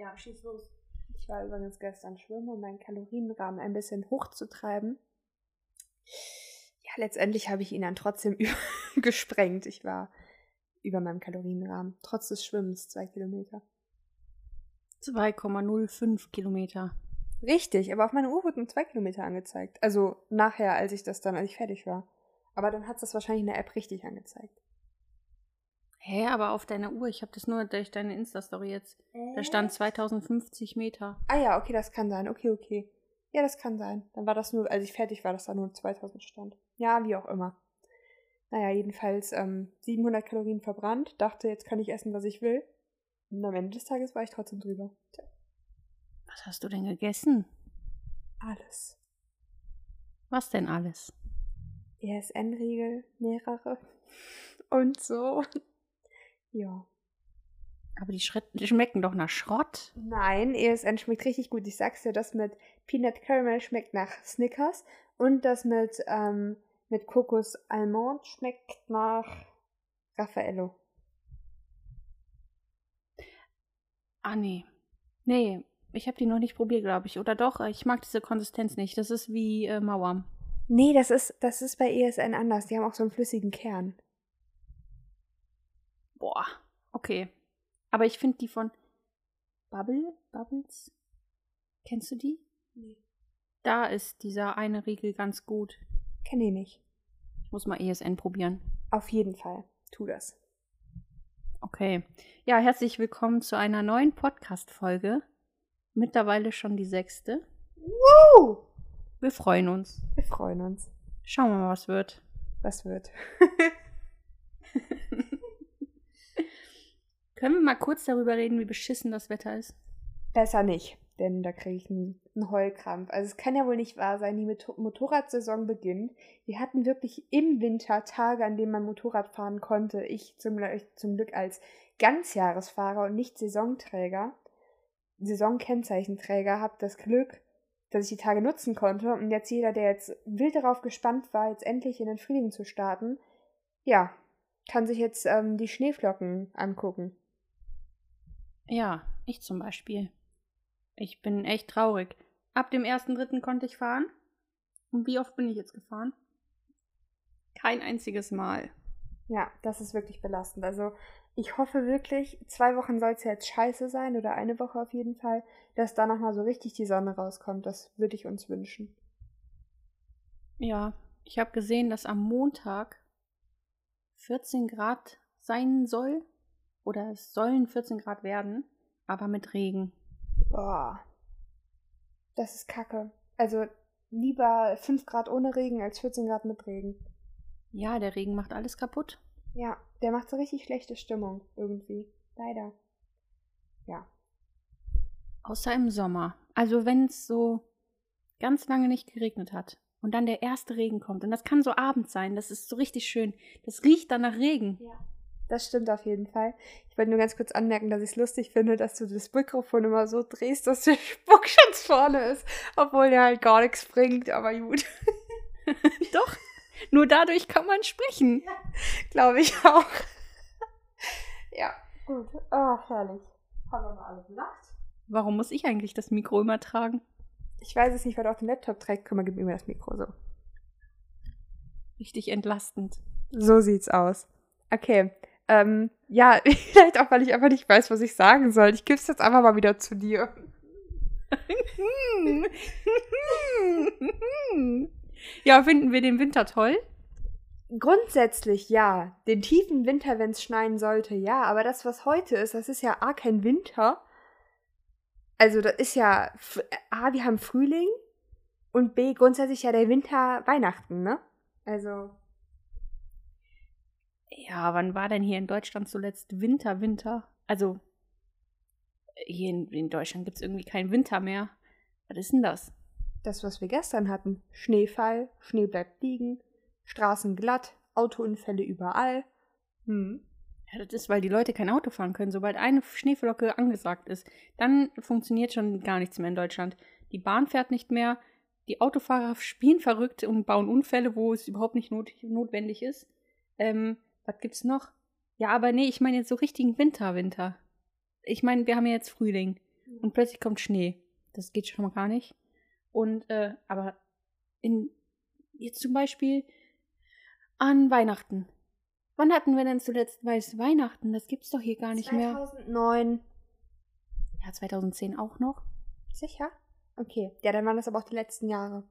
Ja, schieß los. Ich war übrigens gestern schwimmen, um meinen Kalorienrahmen ein bisschen hochzutreiben. Ja, letztendlich habe ich ihn dann trotzdem gesprengt. Ich war über meinem Kalorienrahmen, trotz des Schwimmens, zwei Kilometer. 2,05 Kilometer. Richtig, aber auf meiner Uhr wurden zwei Kilometer angezeigt. Also nachher, als ich das dann, als ich fertig war. Aber dann hat es das wahrscheinlich in der App richtig angezeigt. Hä, aber auf deiner Uhr, ich habe das nur durch deine Insta-Story jetzt. Da stand 2050 Meter. Ah ja, okay, das kann sein. Okay, okay. Ja, das kann sein. Dann war das nur, als ich fertig war, dass da nur 2000 stand. Ja, wie auch immer. Naja, jedenfalls ähm, 700 Kalorien verbrannt. Dachte, jetzt kann ich essen, was ich will. Und am Ende des Tages war ich trotzdem drüber. Tja. Was hast du denn gegessen? Alles. Was denn alles? ESN-Riegel, mehrere. Und so. Ja. Aber die, Schritt, die schmecken doch nach Schrott. Nein, ESN schmeckt richtig gut. Ich sag's dir, das mit Peanut Caramel schmeckt nach Snickers und das mit, ähm, mit Kokos Almond schmeckt nach Raffaello. Ah, nee. Nee, ich habe die noch nicht probiert, glaube ich. Oder doch, ich mag diese Konsistenz nicht. Das ist wie äh, Mauern. Nee, das ist, das ist bei ESN anders. Die haben auch so einen flüssigen Kern. Boah, okay. Aber ich finde die von Bubble, Bubbles. Kennst du die? Nee. Da ist dieser eine Riegel ganz gut. Kenn ich nicht. Ich muss mal ESN probieren. Auf jeden Fall. Tu das. Okay. Ja, herzlich willkommen zu einer neuen Podcast-Folge. Mittlerweile schon die sechste. Woo! Wir freuen uns. Wir freuen uns. Schauen wir mal, was wird. Was wird? Können wir mal kurz darüber reden, wie beschissen das Wetter ist? Besser nicht, denn da kriege ich einen, einen Heulkrampf. Also es kann ja wohl nicht wahr sein, die Motor Motorradsaison beginnt. Wir hatten wirklich im Winter Tage, an denen man Motorrad fahren konnte. Ich zum, zum Glück als Ganzjahresfahrer und nicht Saisonträger, Saisonkennzeichenträger, habe das Glück, dass ich die Tage nutzen konnte. Und jetzt jeder, der jetzt wild darauf gespannt war, jetzt endlich in den Frühling zu starten, ja, kann sich jetzt ähm, die Schneeflocken angucken. Ja, ich zum Beispiel. Ich bin echt traurig. Ab dem 1.3. konnte ich fahren. Und wie oft bin ich jetzt gefahren? Kein einziges Mal. Ja, das ist wirklich belastend. Also ich hoffe wirklich, zwei Wochen soll es ja jetzt scheiße sein oder eine Woche auf jeden Fall, dass da nochmal so richtig die Sonne rauskommt. Das würde ich uns wünschen. Ja, ich habe gesehen, dass am Montag 14 Grad sein soll. Oder es sollen 14 Grad werden, aber mit Regen. Boah. Das ist kacke. Also lieber 5 Grad ohne Regen als 14 Grad mit Regen. Ja, der Regen macht alles kaputt. Ja, der macht so richtig schlechte Stimmung irgendwie. Leider. Ja. Außer im Sommer. Also wenn es so ganz lange nicht geregnet hat und dann der erste Regen kommt. Und das kann so abends sein. Das ist so richtig schön. Das riecht dann nach Regen. Ja. Das stimmt auf jeden Fall. Ich wollte nur ganz kurz anmerken, dass ich es lustig finde, dass du das Mikrofon immer so drehst, dass der Spuckschutz vorne ist, obwohl der halt gar nichts bringt, aber gut. Doch, nur dadurch kann man sprechen. Ja, Glaube ich auch. ja, gut. Oh, herrlich. Haben wir mal alle gelacht? Warum muss ich eigentlich das Mikro immer tragen? Ich weiß es nicht, weil du auch den Laptop trägst. Komm mal, gib mir das Mikro so. Richtig entlastend. So sieht's aus. Okay. Ähm, ja, vielleicht auch, weil ich einfach nicht weiß, was ich sagen soll. Ich gebe es jetzt einfach mal wieder zu dir. ja, finden wir den Winter toll? Grundsätzlich ja. Den tiefen Winter, wenn es schneien sollte, ja. Aber das, was heute ist, das ist ja A, kein Winter. Also, das ist ja A, wir haben Frühling und B, grundsätzlich ja der Winter Weihnachten, ne? Also. Ja, wann war denn hier in Deutschland zuletzt Winter, Winter? Also, hier in, in Deutschland gibt es irgendwie keinen Winter mehr. Was ist denn das? Das, was wir gestern hatten. Schneefall, Schnee bleibt liegen, Straßen glatt, Autounfälle überall. Hm. Ja, das ist, weil die Leute kein Auto fahren können. Sobald eine Schneeflocke angesagt ist, dann funktioniert schon gar nichts mehr in Deutschland. Die Bahn fährt nicht mehr, die Autofahrer spielen verrückt und bauen Unfälle, wo es überhaupt nicht not notwendig ist. Ähm, was gibt's noch? Ja, aber nee, ich meine jetzt so richtigen Winter, Winter. Ich meine, wir haben ja jetzt Frühling. und plötzlich kommt Schnee. Das geht schon mal gar nicht. Und, äh, aber in, jetzt zum Beispiel an Weihnachten. Wann hatten wir denn zuletzt weiß Weihnachten? Das gibt's doch hier gar nicht 2009. mehr. 2009. Ja, 2010 auch noch. Sicher? Okay. Ja, dann waren das aber auch die letzten Jahre.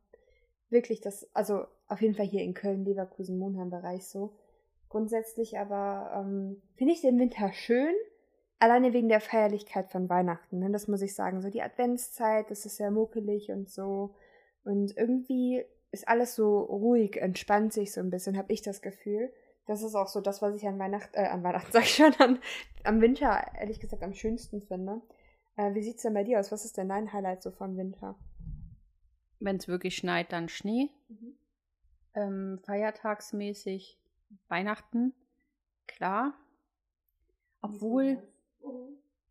Wirklich, das, also auf jeden Fall hier in Köln, Leverkusen, Monheim-Bereich so. Grundsätzlich aber ähm, finde ich den Winter schön, alleine wegen der Feierlichkeit von Weihnachten. Ne? Das muss ich sagen. So die Adventszeit, das ist sehr muckelig und so. Und irgendwie ist alles so ruhig, entspannt sich so ein bisschen, habe ich das Gefühl. Das ist auch so das, was ich an Weihnachten, äh, an Weihnachten sag ich schon, an, am Winter ehrlich gesagt am schönsten finde. Äh, wie sieht's denn bei dir aus? Was ist denn dein Highlight so vom Winter? Wenn es wirklich schneit, dann Schnee. Mhm. Ähm, feiertagsmäßig Weihnachten, klar. Obwohl,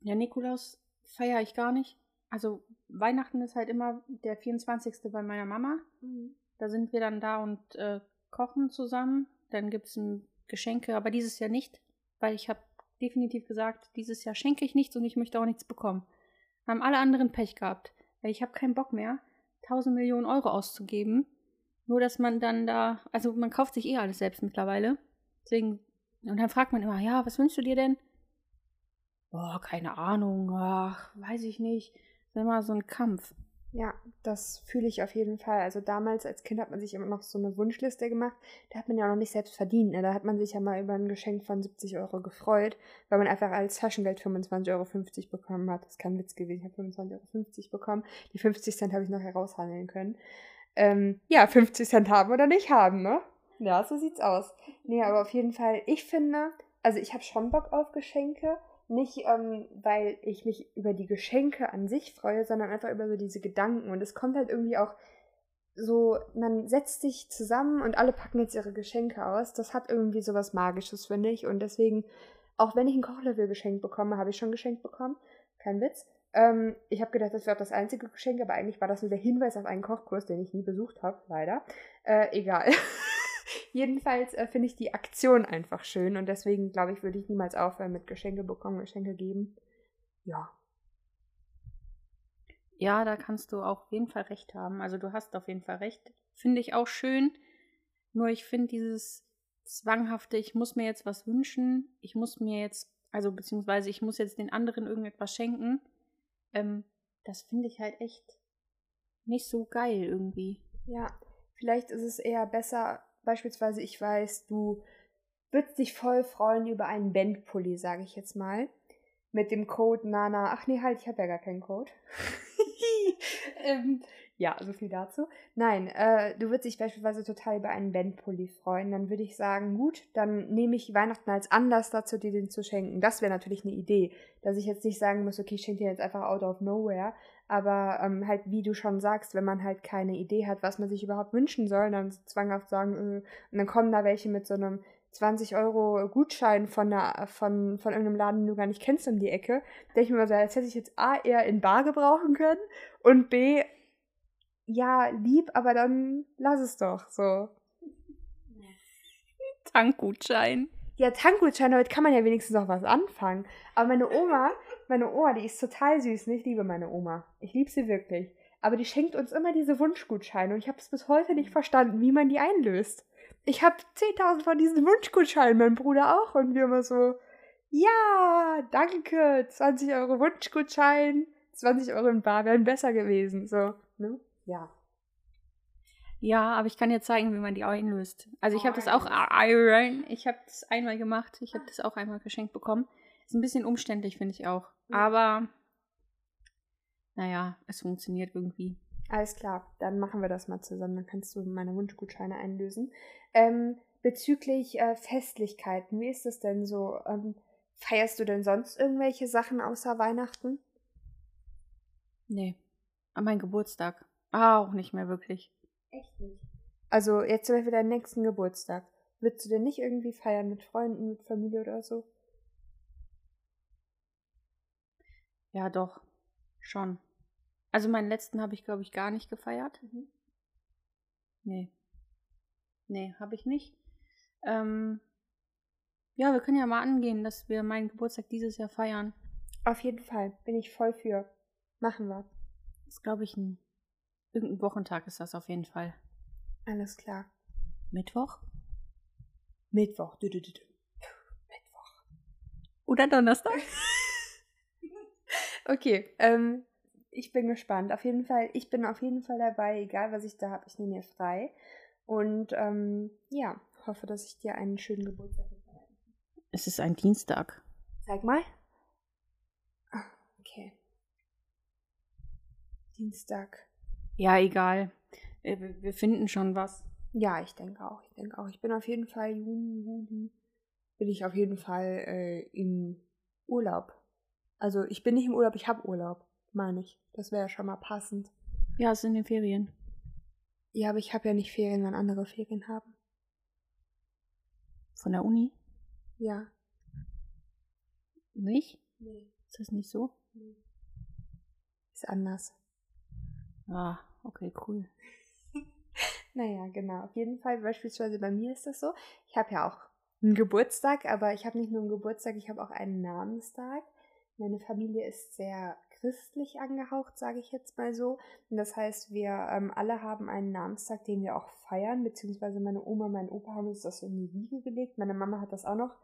ja, Nikolaus feiere ich gar nicht. Also Weihnachten ist halt immer der 24. bei meiner Mama. Mhm. Da sind wir dann da und äh, kochen zusammen. Dann gibt es Geschenke, aber dieses Jahr nicht, weil ich habe definitiv gesagt, dieses Jahr schenke ich nichts und ich möchte auch nichts bekommen. Haben alle anderen Pech gehabt. Weil ich habe keinen Bock mehr, 1000 Millionen Euro auszugeben. Nur, dass man dann da, also man kauft sich eh alles selbst mittlerweile. Deswegen, und dann fragt man immer, ja, was wünschst du dir denn? Boah, keine Ahnung, ach, weiß ich nicht. Das ist immer so ein Kampf. Ja, das fühle ich auf jeden Fall. Also damals als Kind hat man sich immer noch so eine Wunschliste gemacht. Da hat man ja noch nicht selbst verdient. Ne? Da hat man sich ja mal über ein Geschenk von 70 Euro gefreut, weil man einfach als Taschengeld 25,50 Euro bekommen hat. Das ist kein Witz gewesen. Ich habe 25,50 Euro bekommen. Die 50 Cent habe ich noch heraushandeln können. Ähm, ja, 50 Cent haben oder nicht haben, ne? Ja, so sieht's aus. Nee, aber auf jeden Fall, ich finde, also ich habe schon Bock auf Geschenke, nicht, ähm, weil ich mich über die Geschenke an sich freue, sondern einfach über so diese Gedanken. Und es kommt halt irgendwie auch so, man setzt sich zusammen und alle packen jetzt ihre Geschenke aus. Das hat irgendwie so was Magisches, finde ich. Und deswegen, auch wenn ich ein Kochlöffel geschenkt bekomme, habe ich schon geschenkt bekommen. Kein Witz. Ähm, ich habe gedacht, das wäre auch das einzige Geschenk, aber eigentlich war das nur der Hinweis auf einen Kochkurs, den ich nie besucht habe, leider. Äh, egal. Jedenfalls äh, finde ich die Aktion einfach schön und deswegen glaube ich, würde ich niemals aufhören mit Geschenke bekommen, Geschenke geben. Ja. Ja, da kannst du auch auf jeden Fall recht haben. Also du hast auf jeden Fall recht. Finde ich auch schön. Nur ich finde dieses zwanghafte, ich muss mir jetzt was wünschen, ich muss mir jetzt, also beziehungsweise ich muss jetzt den anderen irgendetwas schenken, ähm, das finde ich halt echt nicht so geil irgendwie. Ja, vielleicht ist es eher besser, Beispielsweise, ich weiß, du würdest dich voll freuen über einen Bandpulli, sage ich jetzt mal. Mit dem Code Nana. Ach nee, halt, ich habe ja gar keinen Code. ähm, ja, so viel dazu. Nein, äh, du würdest dich beispielsweise total über einen Bandpulli freuen. Dann würde ich sagen, gut, dann nehme ich Weihnachten als Anlass dazu, dir den zu schenken. Das wäre natürlich eine Idee, dass ich jetzt nicht sagen muss, okay, ich schenke dir jetzt einfach out of nowhere, aber ähm, halt, wie du schon sagst, wenn man halt keine Idee hat, was man sich überhaupt wünschen soll, dann zwanghaft sagen, äh, und dann kommen da welche mit so einem 20 Euro Gutschein von, von, von irgendeinem Laden, den du gar nicht kennst, um die Ecke. Denke ich mir mal so, als hätte ich jetzt A eher in Bar gebrauchen können und B, ja, lieb, aber dann lass es doch so. Tankgutschein. Ja, Tankgutschein, damit kann man ja wenigstens noch was anfangen. Aber meine Oma, meine Oma, die ist total süß. Ne? Ich liebe meine Oma. Ich liebe sie wirklich. Aber die schenkt uns immer diese Wunschgutscheine und ich habe es bis heute nicht verstanden, wie man die einlöst. Ich habe 10.000 von diesen Wunschgutscheinen, mein Bruder auch. Und wir immer so, ja, danke, 20 Euro Wunschgutschein, 20 Euro in Bar wären besser gewesen. So, ne? Ja. Ja, aber ich kann dir zeigen, wie man die einlöst. Also ich habe das auch ich habe das einmal gemacht, ich habe das auch einmal geschenkt bekommen. Ist ein bisschen umständlich, finde ich auch. Aber naja, es funktioniert irgendwie. Alles klar, dann machen wir das mal zusammen. Dann kannst du meine Wunschgutscheine einlösen. Ähm, bezüglich äh, Festlichkeiten, wie ist das denn so? Ähm, feierst du denn sonst irgendwelche Sachen außer Weihnachten? Nee, an meinem Geburtstag. Auch nicht mehr wirklich. Echt nicht. Also jetzt zum Beispiel deinen nächsten Geburtstag. Würdest du denn nicht irgendwie feiern mit Freunden, mit Familie oder so? Ja, doch. Schon. Also meinen letzten habe ich, glaube ich, gar nicht gefeiert. Mhm. Nee. Nee, habe ich nicht. Ähm, ja, wir können ja mal angehen, dass wir meinen Geburtstag dieses Jahr feiern. Auf jeden Fall. Bin ich voll für. Machen wir. Das ist, glaube ich, ein. Irgendein Wochentag ist das auf jeden Fall. Alles klar. Mittwoch? Mittwoch. Du, du, du, du. Mittwoch. Oder Donnerstag? Okay, ähm, ich bin gespannt. Auf jeden Fall, ich bin auf jeden Fall dabei, egal was ich da habe, ich nehme mir frei. Und ähm, ja, hoffe, dass ich dir einen schönen Geburtstag habe. Es ist ein Dienstag. Zeig mal. Ah, okay. Dienstag. Ja, egal. Äh, Wir finden schon was. Ja, ich denke auch. Ich denke auch. Ich bin auf jeden Fall Juni, Juli. Bin ich auf jeden Fall äh, in Urlaub. Also ich bin nicht im Urlaub, ich habe Urlaub, meine ich. Das wäre ja schon mal passend. Ja, es sind die Ferien. Ja, aber ich habe ja nicht Ferien, wenn andere Ferien haben. Von der Uni? Ja. Nicht? Nee. Ist das nicht so? Ist anders. Ah, okay, cool. Naja, genau. Auf jeden Fall, beispielsweise bei mir ist das so. Ich habe ja auch einen Geburtstag, aber ich habe nicht nur einen Geburtstag, ich habe auch einen Namenstag. Meine Familie ist sehr christlich angehaucht, sage ich jetzt mal so. Und das heißt, wir ähm, alle haben einen Namenstag, den wir auch feiern, beziehungsweise meine Oma mein Opa haben uns das in die Wiege gelegt. Meine Mama hat das auch noch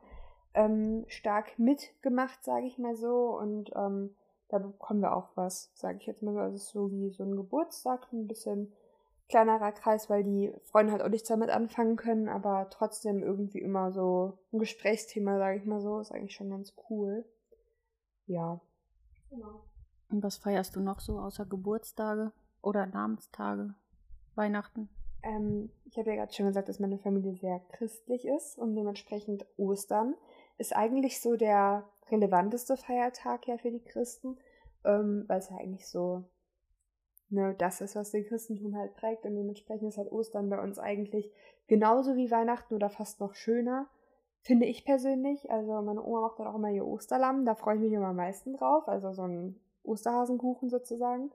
ähm, stark mitgemacht, sage ich mal so. Und ähm, da bekommen wir auch was, sage ich jetzt mal so. Also es ist so wie so ein Geburtstag, ein bisschen kleinerer Kreis, weil die Freunde halt auch nichts damit anfangen können, aber trotzdem irgendwie immer so ein Gesprächsthema, sage ich mal so, ist eigentlich schon ganz cool. Ja. Genau. Und was feierst du noch so außer Geburtstage oder Namenstage? Weihnachten? Ähm, ich habe ja gerade schon gesagt, dass meine Familie sehr christlich ist und dementsprechend Ostern ist eigentlich so der relevanteste Feiertag ja für die Christen, ähm, weil es ja eigentlich so ne, das ist, was den Christentum halt prägt und dementsprechend ist halt Ostern bei uns eigentlich genauso wie Weihnachten oder fast noch schöner, finde ich persönlich. Also meine Oma macht dann auch immer ihr Osterlamm, da freue ich mich immer am meisten drauf, also so ein Osterhasenkuchen sozusagen.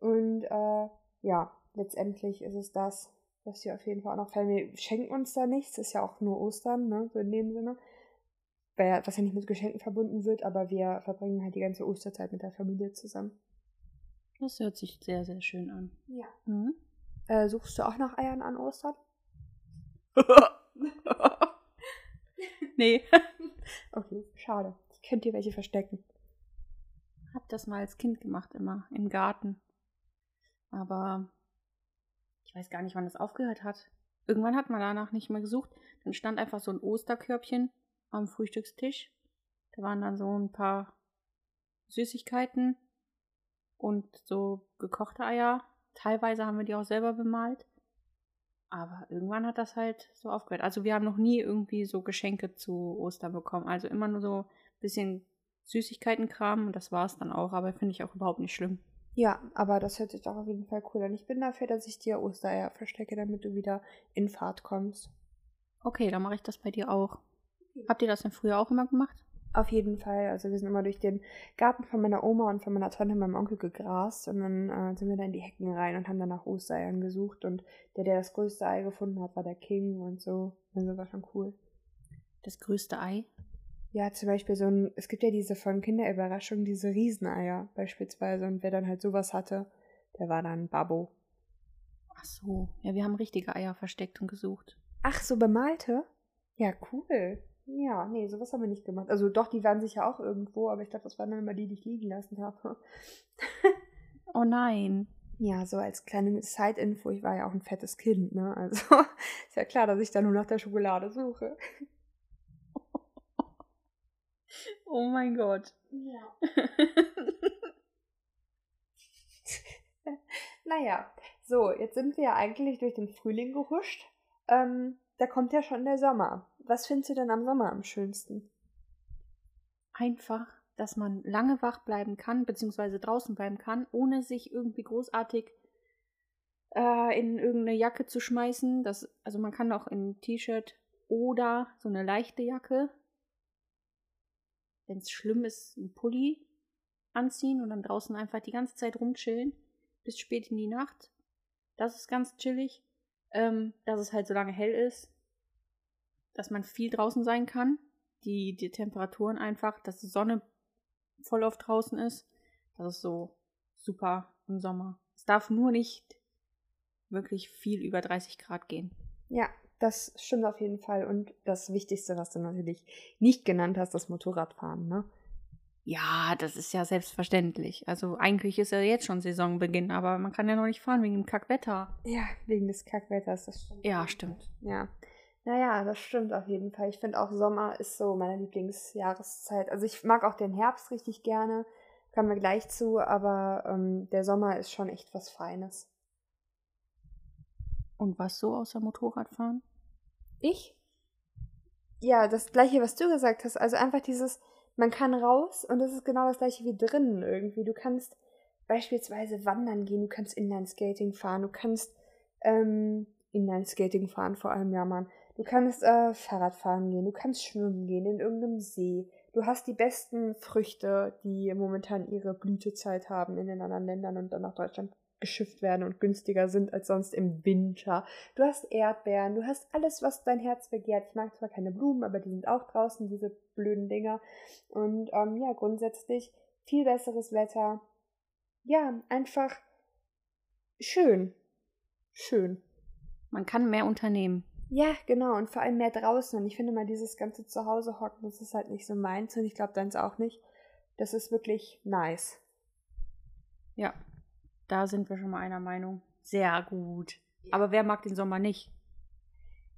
Und äh, ja, letztendlich ist es das, was wir auf jeden Fall auch noch feiern. Wir schenken uns da nichts, ist ja auch nur Ostern, ne, so in dem Sinne. Weil Was ja nicht mit Geschenken verbunden wird, aber wir verbringen halt die ganze Osterzeit mit der Familie zusammen. Das hört sich sehr, sehr schön an. Ja. Mhm. Äh, suchst du auch nach Eiern an Ostern? nee. Okay, schade. Ich könnte dir welche verstecken. Hab das mal als Kind gemacht, immer im Garten. Aber ich weiß gar nicht, wann das aufgehört hat. Irgendwann hat man danach nicht mehr gesucht. Dann stand einfach so ein Osterkörbchen am Frühstückstisch. Da waren dann so ein paar Süßigkeiten und so gekochte Eier. Teilweise haben wir die auch selber bemalt. Aber irgendwann hat das halt so aufgehört. Also wir haben noch nie irgendwie so Geschenke zu Ostern bekommen. Also immer nur so ein bisschen Süßigkeitenkram und das war es dann auch. Aber finde ich auch überhaupt nicht schlimm. Ja, aber das hört sich doch auf jeden Fall cool an. Ich bin dafür, dass ich dir Ostereier verstecke, damit du wieder in Fahrt kommst. Okay, dann mache ich das bei dir auch. Habt ihr das denn früher auch immer gemacht? Auf jeden Fall. Also wir sind immer durch den Garten von meiner Oma und von meiner Tante und meinem Onkel gegrast und dann äh, sind wir da in die Hecken rein und haben dann nach Ostereiern gesucht und der, der das größte Ei gefunden hat, war der King und so. Also war schon cool. Das größte Ei? Ja, zum Beispiel so ein, es gibt ja diese von Kinderüberraschung, diese Rieseneier beispielsweise und wer dann halt sowas hatte, der war dann Babbo. Ach so. Ja, wir haben richtige Eier versteckt und gesucht. Ach, so bemalte? Ja, cool. Ja, nee, sowas haben wir nicht gemacht. Also doch, die waren sicher auch irgendwo, aber ich glaube, das waren dann immer die, die ich liegen lassen habe. Oh nein. Ja, so als kleine Side-Info, ich war ja auch ein fettes Kind, ne? Also ist ja klar, dass ich da nur nach der Schokolade suche. Oh mein Gott. Ja. naja, so, jetzt sind wir ja eigentlich durch den Frühling gehuscht. Ähm, da kommt ja schon der Sommer. Was findest du denn am Sommer am schönsten? Einfach, dass man lange wach bleiben kann, beziehungsweise draußen bleiben kann, ohne sich irgendwie großartig äh, in irgendeine Jacke zu schmeißen. Das, also man kann auch in ein T-Shirt oder so eine leichte Jacke, wenn es schlimm ist, ein Pulli anziehen und dann draußen einfach die ganze Zeit rumchillen bis spät in die Nacht. Das ist ganz chillig. Ähm, dass es halt so lange hell ist, dass man viel draußen sein kann. Die, die Temperaturen einfach, dass die Sonne voll auf draußen ist. Dass es so super im Sommer. Es darf nur nicht wirklich viel über 30 Grad gehen. Ja, das stimmt auf jeden Fall. Und das Wichtigste, was du natürlich nicht genannt hast, das Motorradfahren, ne? Ja, das ist ja selbstverständlich. Also eigentlich ist ja jetzt schon Saisonbeginn, aber man kann ja noch nicht fahren wegen dem Kackwetter. Ja, wegen des Kackwetters, das stimmt. Ja, stimmt. Ja. Naja, das stimmt auf jeden Fall. Ich finde auch Sommer ist so meine Lieblingsjahreszeit. Also ich mag auch den Herbst richtig gerne, kommen wir gleich zu, aber ähm, der Sommer ist schon echt was Feines. Und was so außer Motorradfahren? Ich? Ja, das gleiche, was du gesagt hast. Also einfach dieses, man kann raus und das ist genau das gleiche wie drinnen irgendwie. Du kannst beispielsweise wandern gehen, du kannst Inline-Skating fahren, du kannst ähm, Inline-Skating fahren vor allem, ja Mann. Du kannst äh, Fahrrad fahren gehen, du kannst schwimmen gehen in irgendeinem See. Du hast die besten Früchte, die momentan ihre Blütezeit haben in den anderen Ländern und dann nach Deutschland geschifft werden und günstiger sind als sonst im Winter. Du hast Erdbeeren, du hast alles, was dein Herz begehrt. Ich mag zwar keine Blumen, aber die sind auch draußen, diese blöden Dinger. Und ähm, ja, grundsätzlich viel besseres Wetter. Ja, einfach schön. Schön. Man kann mehr unternehmen. Ja, genau. Und vor allem mehr draußen. Und ich finde mal, dieses ganze Zuhause hocken, das ist halt nicht so meins. Und ich glaube, deins auch nicht. Das ist wirklich nice. Ja, da sind wir schon mal einer Meinung. Sehr gut. Aber wer mag den Sommer nicht?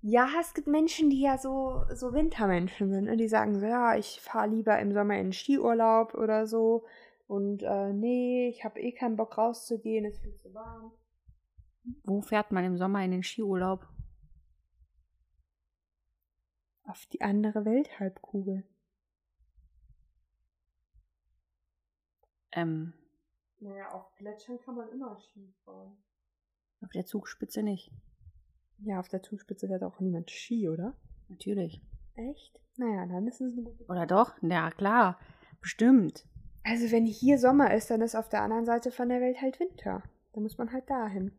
Ja, es gibt Menschen, die ja so, so Wintermenschen sind. Ne? Die sagen so, ja, ich fahre lieber im Sommer in den Skiurlaub oder so. Und äh, nee, ich habe eh keinen Bock rauszugehen, es ist viel zu warm. Wo fährt man im Sommer in den Skiurlaub? Auf die andere Welthalbkugel. Ähm, Naja, auf Gletschern kann man immer Ski fahren. auf der Zugspitze nicht. Ja, auf der Zugspitze fährt auch niemand Ski, oder? Natürlich. Echt? Naja, dann ist es eine gute Oder doch? Ja, klar. Bestimmt. Also wenn hier Sommer ist, dann ist auf der anderen Seite von der Welt halt Winter. Da muss man halt dahin.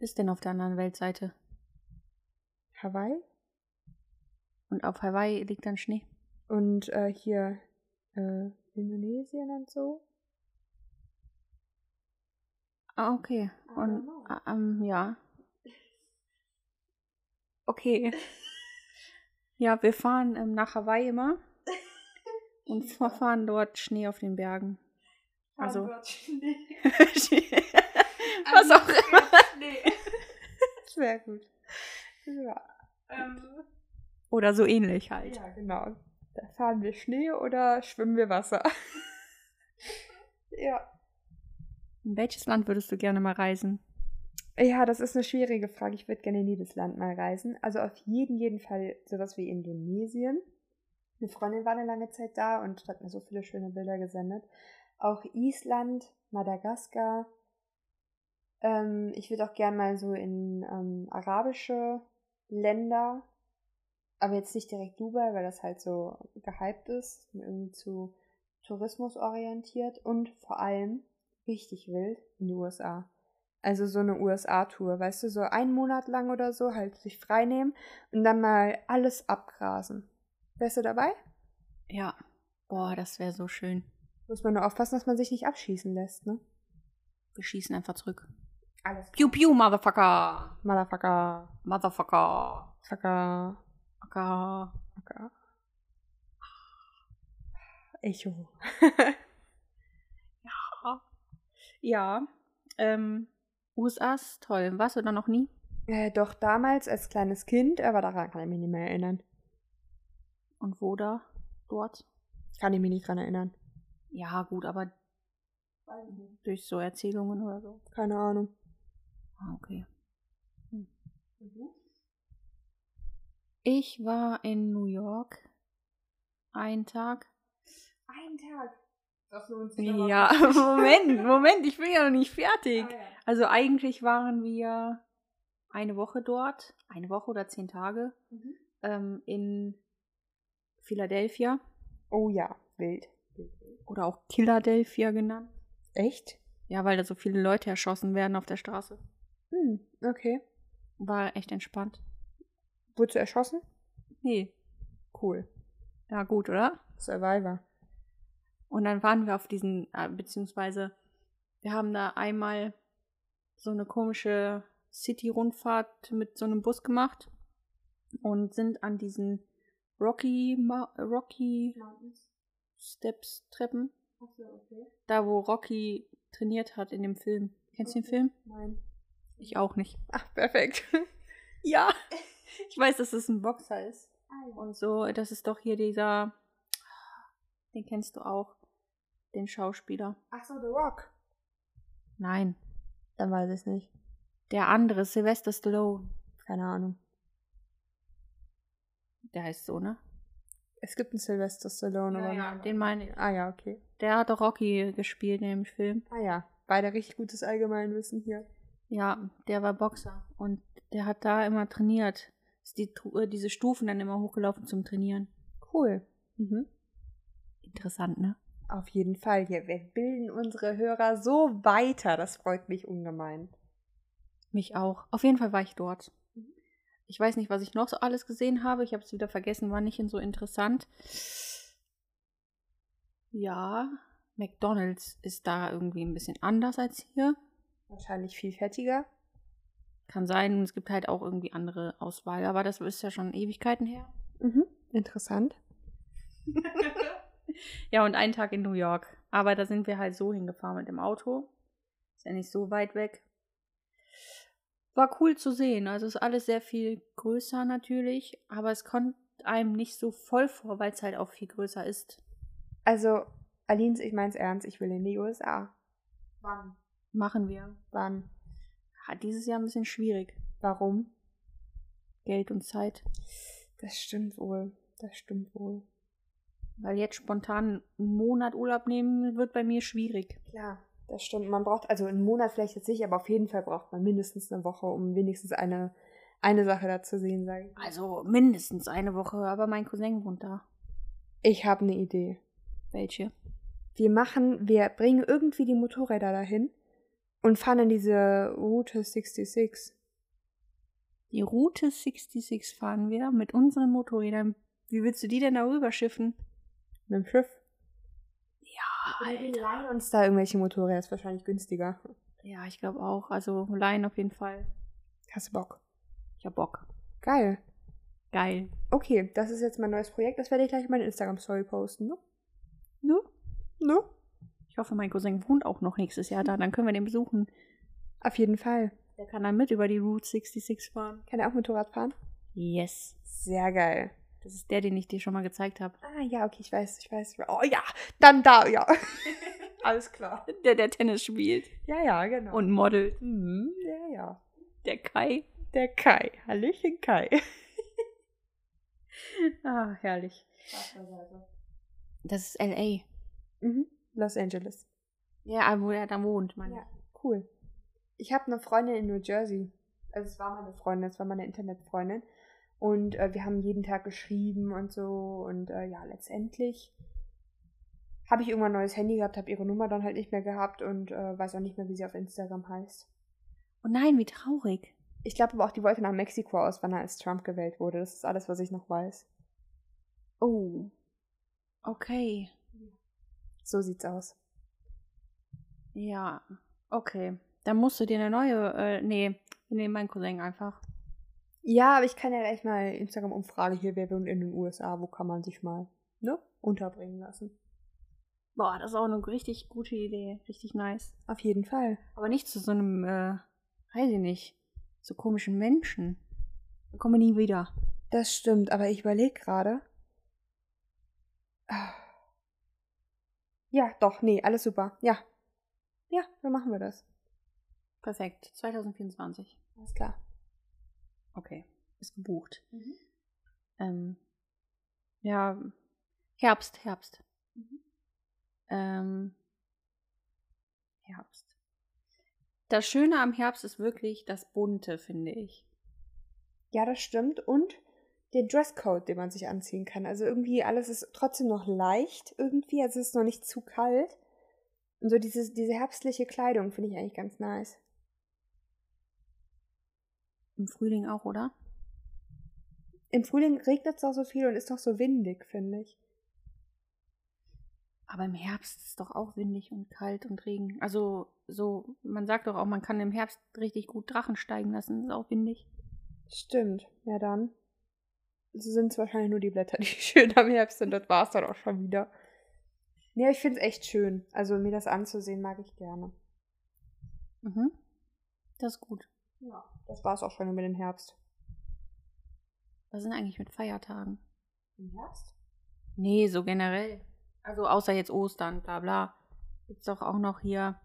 Ist denn auf der anderen Weltseite? Hawaii Und auf Hawaii liegt dann Schnee. und äh, hier äh, Indonesien und so. Ah, okay. Und ah, ähm, ja. Okay. Ja, wir fahren ähm, nach Hawaii immer und fa- fahren dort Schnee auf den Bergen. Also. Was auch immer. Sehr gut. Ja. Ähm, Oder so ähnlich halt. ja, genau. Da fahren wir Schnee oder schwimmen wir Wasser? ja. In welches Land würdest du gerne mal reisen? Ja, das ist eine schwierige Frage. Ich würde gerne in jedes Land mal reisen. Also auf jeden, jeden Fall sowas wie Indonesien. Eine Freundin war eine lange Zeit da und hat mir so viele schöne Bilder gesendet. Auch Island, Madagaskar. Ähm, ich würde auch gerne mal so in ähm, arabische Länder, aber jetzt nicht direkt Dubai, weil das halt so gehypt ist, irgendwie zu Tourismus orientiert und vor allem richtig wild in die USA. Also so eine USA-Tour, weißt du, so einen Monat lang oder so, halt sich frei nehmen und dann mal alles abgrasen. Wärst du dabei? Ja. Boah, das wäre so schön. Muss man nur aufpassen, dass man sich nicht abschießen lässt, ne? Wir schießen einfach zurück. Alles. Piu piu, Motherfucker. Motherfucker. Motherfucker. Fucker. Fucker. Fucker. Echo. Ja. Ähm, USA ist toll. Warst du da noch nie? Äh, doch damals als kleines Kind, aber daran kann ich mich nicht mehr erinnern. Und wo da? Dort? Kann ich mich nicht dran erinnern. Ja, gut, aber durch so Erzählungen oder so. Keine Ahnung. Ah, okay. Ich war in New York. Einen Tag. Ein Tag. Das lohnt Ja, Moment, Moment, ich bin ja noch nicht fertig. Also eigentlich waren wir eine Woche dort, eine Woche oder zehn Tage, Mhm. ähm, in Philadelphia Oh ja, wild. oder auch Philadelphia genannt. Echt? Ja, weil da so viele Leute erschossen werden auf der Straße. Hm, okay. War echt entspannt. Wurdest du erschossen? Nee. Cool. Ja, gut, oder? Survivor. Und dann waren wir auf diesen, äh, beziehungsweise wir haben da einmal so eine komische City-Rundfahrt mit so einem Bus gemacht und sind an diesen Rocky, Ma Rocky Steps Treppen, Achso, okay. da wo Rocky trainiert hat in dem Film. Kennst du den Film? Nein. Ich auch nicht. Ach, perfekt. Ja. Ich weiß, dass es ein Boxer ist. Ja. Und so, das ist doch hier dieser, den kennst du auch, den Schauspieler. Ach so, The Rock. Nein, Dann weiß ich es nicht. der andere, Sylvester Stallone. Keine Ahnung. Der heißt so, ne? Es gibt einen Sylvester Stallone, aber nein. den meine ich. Ah ja, okay. Der hat doch Rocky gespielt in dem Film. Ah ja. Beide richtig gutes Allgemeinwissen hier. Ja, der war Boxer und der hat da immer trainiert. Ist die, äh, diese Stufen dann immer hochgelaufen zum Trainieren. Cool. Mhm. Interessant, ne? Auf jeden Fall. Hier, wir bilden unsere Hörer so weiter. Das freut mich ungemein. Mich auch. Auf jeden Fall war ich dort. Ich weiß nicht, was ich noch so alles gesehen habe. Ich habe es wieder vergessen, war nicht so interessant. Ja, McDonald's ist da irgendwie ein bisschen anders als hier. Wahrscheinlich vielfältiger. Kann sein, es gibt halt auch irgendwie andere Auswahl. Aber das ist ja schon Ewigkeiten her. Mhm. Interessant. Ja, und einen Tag in New York. Aber da sind wir halt so hingefahren mit dem Auto. Ist ja nicht so weit weg. War cool zu sehen. Also ist alles sehr viel größer natürlich. Aber es kommt einem nicht so voll vor, weil es halt auch viel größer ist. Also, Alins, ich mein's ernst. Ich will in die USA. Wann? Machen wir. Wann? Hat dieses Jahr ein bisschen schwierig. Warum? Geld und Zeit. Das stimmt wohl. Das stimmt wohl. Weil jetzt spontan einen Monat Urlaub nehmen, wird bei mir schwierig. Klar, das stimmt. Man braucht, also einen Monat vielleicht jetzt nicht, aber auf jeden Fall braucht man mindestens eine Woche, um wenigstens eine, eine Sache da zu sehen, sage ich. Also mindestens eine Woche, aber mein Cousin wohnt da. Ich habe eine Idee. Welche? Wir machen, wir bringen irgendwie die Motorräder dahin und fahren in diese Route 66. Die Route 66 fahren wir mit unseren Motorrädern. Wie willst du die denn darüber schiffen? Mit dem Schiff. Ja, wir leihen uns da irgendwelche Motorräder, ist wahrscheinlich günstiger. Ja, ich glaube auch. Also Laien auf jeden Fall. Hast du Bock? Ich hab Bock. Geil. Geil. Okay, das ist jetzt mein neues Projekt. Das werde ich gleich in meine Instagram-Story posten, ne? Ne? Ne? Ich hoffe, mein Cousin wohnt auch noch nächstes Jahr da. Dann können wir den besuchen. Auf jeden Fall. Der kann dann mit über die Route 66 fahren. Kann er auch Motorrad fahren? Yes. Sehr geil. Das ist der, den ich dir schon mal gezeigt habe. Ah, ja, okay, ich weiß, ich weiß. Oh ja, dann da, ja. Alles klar. Der, der Tennis spielt. Ja, ja, genau. Und modelt. Mhm, ja, ja. Der Kai. Der Kai. Hallöchen Kai. Ah, herrlich. Das ist L.A. Mhm. Los Angeles. Ja, wo er da wohnt, meine Ja, cool. Ich habe eine Freundin in New Jersey. Also es war meine Freundin, es war meine Internetfreundin. Und äh, wir haben jeden Tag geschrieben und so. Und äh, ja, letztendlich habe ich irgendwann ein neues Handy gehabt, habe ihre Nummer dann halt nicht mehr gehabt und äh, weiß auch nicht mehr, wie sie auf Instagram heißt. Oh nein, wie traurig. Ich glaube aber auch, die wollte nach Mexiko auswandern, als Trump gewählt wurde. Das ist alles, was ich noch weiß. Oh. Okay. So sieht's aus. Ja. Okay. Dann musst du dir eine neue, äh, nee, wir nehmen meinen Cousin einfach. Ja, aber ich kann ja gleich mal Instagram-Umfrage hier, wer wohnt in den USA, wo kann man sich mal, ne, unterbringen lassen. Boah, das ist auch eine richtig gute Idee. Richtig nice. Auf jeden Fall. Aber nicht zu so einem, äh, weiß ich nicht, zu komischen Menschen. Da kommen wir nie wieder. Das stimmt, aber ich überlege gerade. Ah. Ja, doch, nee, alles super. Ja. Ja, dann machen wir das. Perfekt. 2024. Alles klar. Okay. Ist gebucht. Ähm, ja, Herbst, Herbst. Ähm, Herbst. Das Schöne am Herbst ist wirklich das Bunte, finde ich. Ja, das stimmt. Und der Dresscode, den man sich anziehen kann. Also irgendwie alles ist trotzdem noch leicht irgendwie. Also es ist noch nicht zu kalt. Und so diese, diese herbstliche Kleidung finde ich eigentlich ganz nice. Im Frühling auch, oder? Im Frühling regnet es auch so viel und ist doch so windig, finde ich. Aber im Herbst ist es doch auch windig und kalt und Regen. Also so, man sagt doch auch, man kann im Herbst richtig gut Drachen steigen lassen. Ist auch windig. Stimmt. Ja, dann. So sind es wahrscheinlich nur die Blätter, die schön am Herbst sind. Das war es dann auch schon wieder. Ja, ich finde es echt schön. Also mir das anzusehen mag ich gerne. Mhm. Das ist gut. Ja, das war es auch schon über den Herbst. Was sind eigentlich mit Feiertagen? Im Herbst? Nee, so generell. Also außer jetzt Ostern, bla bla. Gibt's doch auch noch hier.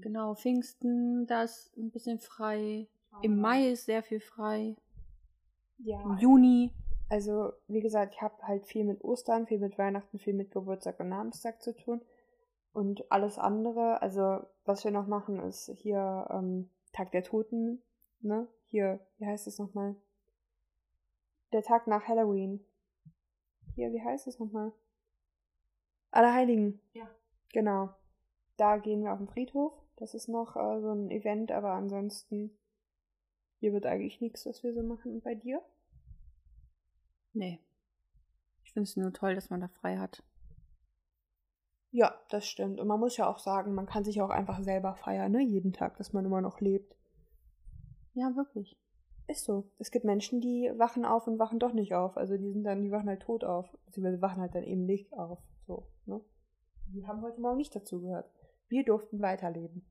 Genau, Pfingsten, da ist ein bisschen frei. Im Mai ist sehr viel frei. Ja. Im Juni. Also, wie gesagt, ich habe halt viel mit Ostern, viel mit Weihnachten, viel mit Geburtstag und Namenstag zu tun. Und alles andere, also was wir noch machen, ist hier ähm, Tag der Toten, ne? Hier, wie heißt es nochmal? Der Tag nach Halloween. Hier, wie heißt es nochmal? Allerheiligen. Ja. Genau. Da gehen wir auf den Friedhof. Das ist noch äh, so ein Event, aber ansonsten hier wird eigentlich nichts, was wir so machen. Und bei dir? Nee. Ich finde es nur toll, dass man da frei hat. Ja, das stimmt. Und man muss ja auch sagen, man kann sich auch einfach selber feiern, ne? Jeden Tag, dass man immer noch lebt. Ja, wirklich. Ist so. Es gibt Menschen, die wachen auf und wachen doch nicht auf. Also die sind dann, die wachen halt tot auf. Beziehungsweise wachen halt dann eben nicht auf. So, ne? Die haben heute Morgen nicht dazu gehört. Wir durften weiterleben.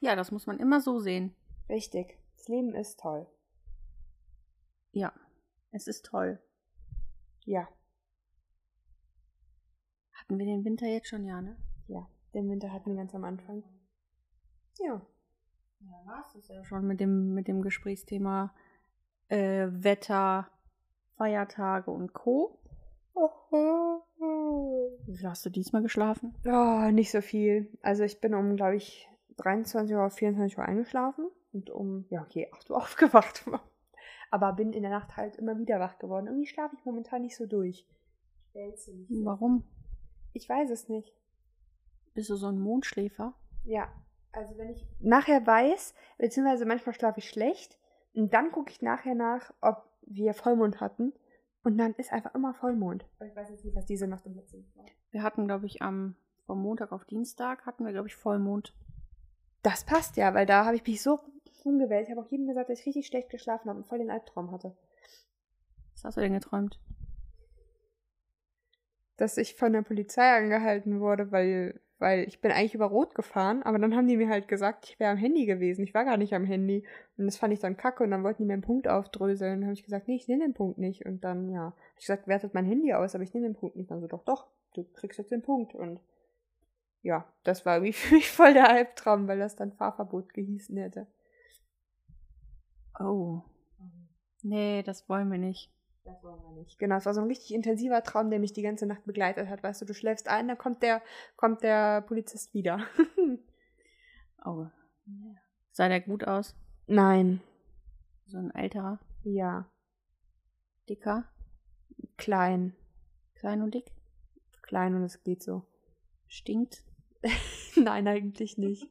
Ja, das muss man immer so sehen. Richtig. Das Leben ist toll. Ja, es ist toll. Ja, Hatten wir den Winter jetzt schon, ja, ne? ja. Den Winter hatten wir ganz am Anfang. Ja. Ja, war es ja schon mit dem, mit dem Gesprächsthema äh, Wetter, Feiertage und Co. Wie viel hast du diesmal geschlafen? Oh, nicht so viel. Also ich bin um, glaube ich, 23 Uhr, 24 Uhr eingeschlafen und um, ja, okay, 8 Uhr aufgewacht. Aber bin in der Nacht halt immer wieder wach geworden. Irgendwie schlafe ich momentan nicht so durch. Ich wälze mich sehr. Warum? Ich weiß es nicht. Bist du so ein Mondschläfer? Ja. Also wenn ich nachher weiß, beziehungsweise manchmal schlafe ich schlecht und dann gucke ich nachher nach, ob wir Vollmond hatten. Und dann ist einfach immer Vollmond. Aber ich weiß jetzt nicht, was diese Nacht im letzten war. Wir hatten, glaube ich, am vom Montag auf Dienstag hatten wir, glaube ich, Vollmond. Das passt ja, weil da habe ich mich so rumgewählt. Ich habe auch jedem gesagt, dass ich richtig schlecht geschlafen habe und voll den Albtraum hatte. Was hast du denn geträumt? Dass ich von der Polizei angehalten wurde, weil, weil ich bin eigentlich über Rot gefahren, aber dann haben die mir halt gesagt, ich wäre am Handy gewesen. Ich war gar nicht am Handy. Und das fand ich dann kacke und dann wollten die mir einen Punkt aufdröseln. Dann habe ich gesagt, nee, ich nehme den Punkt nicht. Und dann, ja, hab ich gesagt, wertet mein Handy aus, aber ich nehme den Punkt nicht. Dann so, doch, doch, du kriegst jetzt den Punkt. Und ja, das war wie für mich voll der Albtraum, weil das dann Fahrverbot gehießen hätte. Oh. Nee, das wollen wir nicht. Das wollen wir nicht. Genau, es war so ein richtig intensiver Traum, der mich die ganze Nacht begleitet hat. Weißt du, du schläfst ein, dann kommt der, kommt der Polizist wieder. Oh. Sah der gut aus? Nein. So ein älterer, Ja. dicker, Klein. klein und dick? Klein und es geht so. Stinkt? Nein, eigentlich nicht.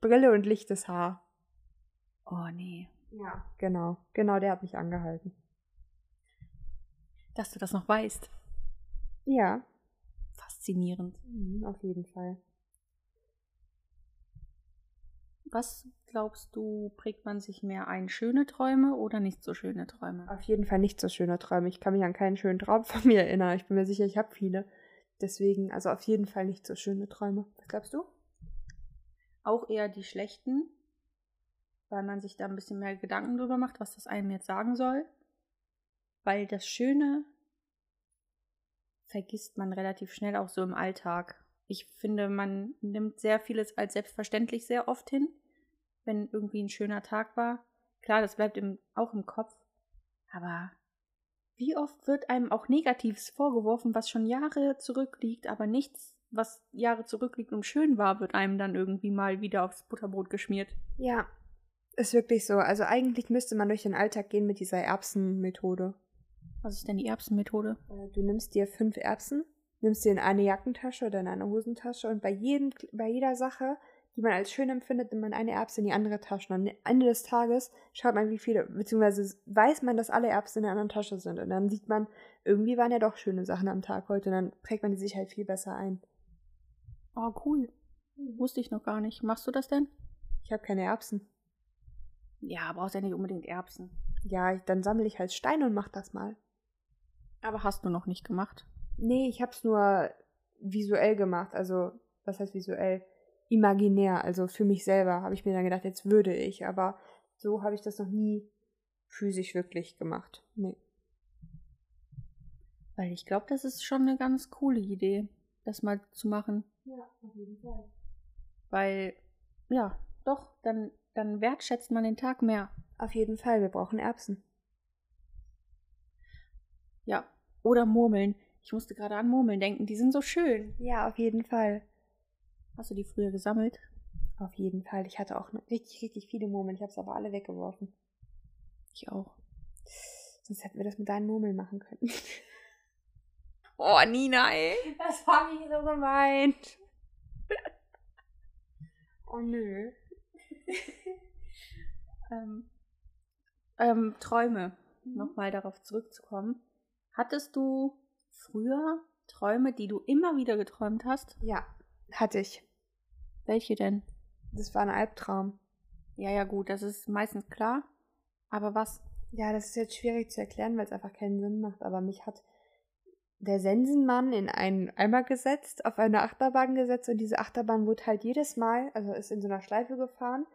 Brille und lichtes Haar. Oh nee. Ja. Genau. Genau, der hat mich angehalten. Dass du das noch weißt. Ja. Faszinierend. Mhm, auf jeden Fall. Was glaubst du, prägt man sich mehr ein? Schöne Träume oder nicht so schöne Träume? Auf jeden Fall nicht so schöne Träume. Ich kann mich an keinen schönen Traum von mir erinnern. Ich bin mir sicher, ich habe viele. Deswegen, also auf jeden Fall nicht so schöne Träume. Was glaubst du? Auch eher die schlechten, weil man sich da ein bisschen mehr Gedanken drüber macht, was das einem jetzt sagen soll. Weil das Schöne vergisst man relativ schnell auch so im Alltag. Ich finde, man nimmt sehr vieles als selbstverständlich sehr oft hin, wenn irgendwie ein schöner Tag war. Klar, das bleibt im, auch im Kopf. Aber wie oft wird einem auch Negatives vorgeworfen, was schon Jahre zurückliegt, aber nichts, was Jahre zurückliegt und schön war, wird einem dann irgendwie mal wieder aufs Butterbrot geschmiert. Ja, ist wirklich so. Also eigentlich müsste man durch den Alltag gehen mit dieser Erbsenmethode. Was ist denn die Erbsenmethode? Äh, Du nimmst dir fünf Erbsen, nimmst dir in eine Jackentasche oder in eine Hosentasche und bei, jedem, bei jeder Sache, die man als schön empfindet, nimmt man eine Erbse in die andere Tasche. Und am Ende des Tages schaut man, wie viele, beziehungsweise weiß man, dass alle Erbsen in der anderen Tasche sind. Und dann sieht man, irgendwie waren ja doch schöne Sachen am Tag heute. Und dann prägt man die sich halt viel besser ein. Oh, cool. Wusste ich noch gar nicht. Machst du das denn? Ich habe keine Erbsen. Ja, brauchst ja nicht unbedingt Erbsen. Ja, dann sammle ich halt Steine und mach das mal. Aber hast du noch nicht gemacht. Nee, ich hab's nur visuell gemacht. Also, was heißt visuell? Imaginär. Also für mich selber habe ich mir dann gedacht, jetzt würde ich. Aber so habe ich das noch nie physisch wirklich gemacht. Nee. Weil ich glaube, das ist schon eine ganz coole Idee, das mal zu machen. Ja, auf jeden Fall. Weil, ja, doch, dann, dann wertschätzt man den Tag mehr. Auf jeden Fall, wir brauchen Erbsen. Ja. Oder Murmeln. Ich musste gerade an Murmeln denken. Die sind so schön. Ja, auf jeden Fall. Hast du die früher gesammelt? Auf jeden Fall. Ich hatte auch richtig, richtig viele Murmeln. Ich habe es aber alle weggeworfen. Ich auch. Sonst hätten wir das mit deinen Murmeln machen können. Oh, Nina, ey. Das war nicht so gemeint. Oh nö. Ähm, ähm, Träume. Nochmal darauf zurückzukommen. Hattest du früher Träume, die du immer wieder geträumt hast? Ja, hatte ich. Welche denn? Das war ein Albtraum. Ja, ja, gut, das ist meistens klar. Aber was? Ja, das ist jetzt schwierig zu erklären, weil es einfach keinen Sinn macht. Aber mich hat der Sensenmann in einen Eimer gesetzt, auf eine Achterbahn gesetzt und diese Achterbahn wurde halt jedes Mal, also ist in so einer Schleife gefahren